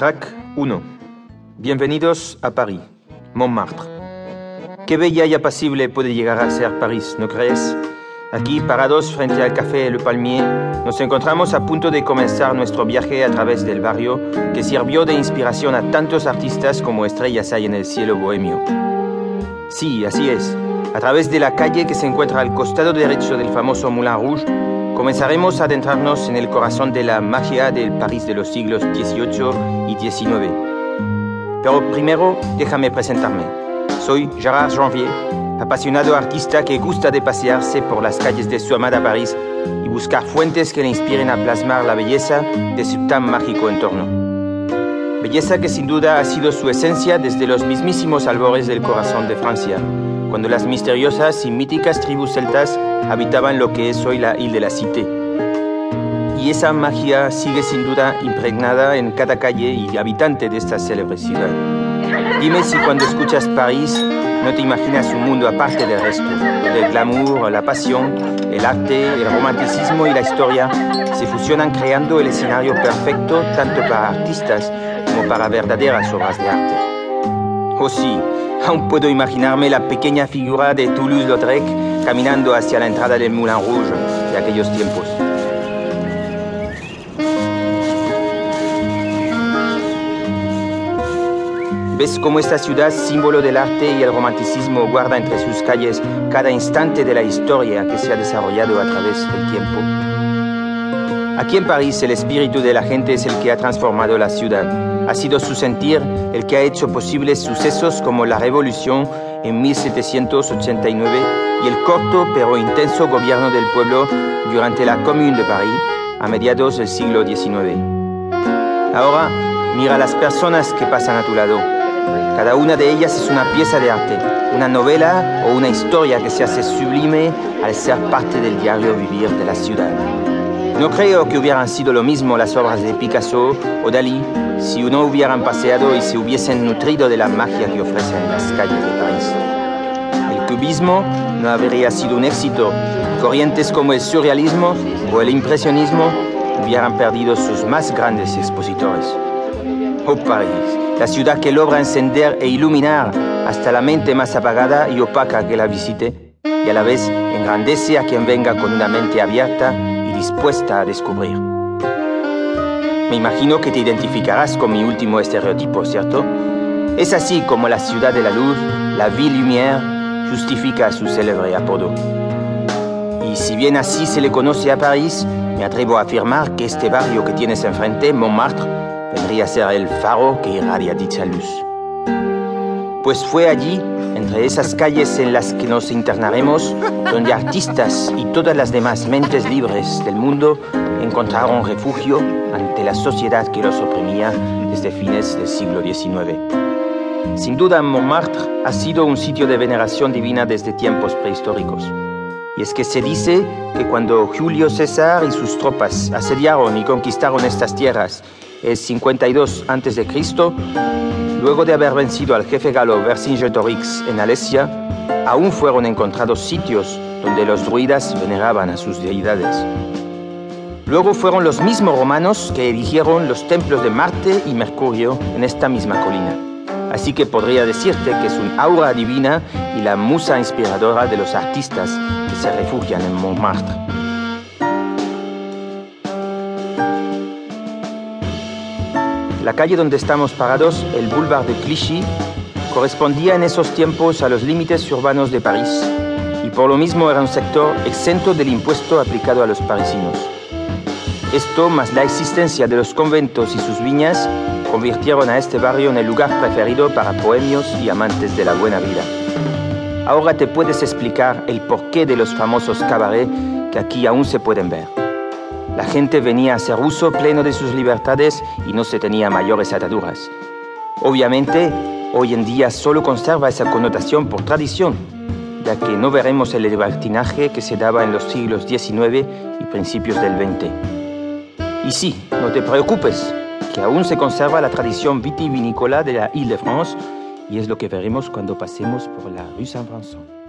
Track 1. Bienvenidos a París, Montmartre. Qué bella y apacible puede llegar a ser París, ¿no crees? Aquí, parados frente al café Le Palmier, nos encontramos a punto de comenzar nuestro viaje a través del barrio que sirvió de inspiración a tantos artistas como estrellas hay en el cielo bohemio. Sí, así es. A través de la calle que se encuentra al costado derecho del famoso Moulin Rouge, comenzaremos a adentrarnos en el corazón de la magia del París de los siglos XVIII y XIX. Pero primero, déjame presentarme. Soy Gérard Janvier, apasionado artista que gusta de pasearse por las calles de su amada París y buscar fuentes que le inspiren a plasmar la belleza de su tan mágico entorno. Belleza que sin duda ha sido su esencia desde los mismísimos albores del corazón de Francia, cuando las misteriosas y míticas tribus celtas habitaban lo que es hoy la Ile de la Cité. Y esa magia sigue sin duda impregnada en cada calle y habitante de esta célebre ciudad. Dime si cuando escuchas París no te imaginas un mundo aparte del resto, donde el glamour, la pasión, el arte, el romanticismo y la historia se fusionan creando el escenario perfecto tanto para artistas como para verdaderas obras de arte. Oh sí, aún puedo imaginarme la pequeña figura de Toulouse-Lautrec caminando hacia la entrada del Moulin Rouge de aquellos tiempos. ¿Ves cómo esta ciudad, símbolo del arte y el romanticismo, guarda entre sus calles cada instante de la historia que se ha desarrollado a través del tiempo? Aquí en París el espíritu de la gente es el que ha transformado la ciudad. Ha sido su sentir el que ha hecho posibles sucesos como la Revolución en 1789 y el corto pero intenso gobierno del pueblo durante la Commune de París a mediados del siglo XIX. Ahora mira las personas que pasan a tu lado. Cada una de ellas es una pieza de arte, una novela o una historia que se hace sublime al ser parte del diario vivir de la ciudad. No creo que hubieran sido lo mismo las obras de Picasso o Dalí si no hubieran paseado y se hubiesen nutrido de la magia que ofrecen las calles de París. El cubismo no habría sido un éxito. Corrientes como el surrealismo o el impresionismo hubieran perdido sus más grandes expositores. Oh París, la ciudad que logra encender e iluminar hasta la mente más apagada y opaca que la visite, y a la vez engrandece a quien venga con una mente abierta dispuesta a descubrir. Me imagino que te identificarás con mi último estereotipo, ¿cierto? Es así como la ciudad de la luz, la Ville Lumière, justifica su célebre apodo. Y si bien así se le conoce a París, me atrevo a afirmar que este barrio que tienes enfrente, Montmartre, vendría a ser el faro que irradia dicha luz. Pues fue allí, entre esas calles en las que nos internaremos, donde artistas y todas las demás mentes libres del mundo encontraron refugio ante la sociedad que los oprimía desde fines del siglo XIX. Sin duda, Montmartre ha sido un sitio de veneración divina desde tiempos prehistóricos. Y es que se dice que cuando Julio César y sus tropas asediaron y conquistaron estas tierras el 52 a.C., luego de haber vencido al jefe galo Vercingetorix en Alesia, aún fueron encontrados sitios donde los druidas veneraban a sus deidades. Luego fueron los mismos romanos que erigieron los templos de Marte y Mercurio en esta misma colina. Así que podría decirte que es un aura divina y la musa inspiradora de los artistas que se refugian en Montmartre. La calle donde estamos parados, el Boulevard de Clichy, correspondía en esos tiempos a los límites urbanos de París y por lo mismo era un sector exento del impuesto aplicado a los parisinos. Esto, más la existencia de los conventos y sus viñas, convirtieron a este barrio en el lugar preferido para bohemios y amantes de la buena vida. Ahora te puedes explicar el porqué de los famosos cabarets que aquí aún se pueden ver. La gente venía a ser uso pleno de sus libertades y no se tenía mayores ataduras. Obviamente, hoy en día solo conserva esa connotación por tradición, ya que no veremos el libertinaje que se daba en los siglos XIX y principios del XX. Y sí, no te preocupes, que aún se conserva la tradición vitivinícola de la Ile-de-France y es lo que veremos cuando pasemos por la rue Saint-Vincent.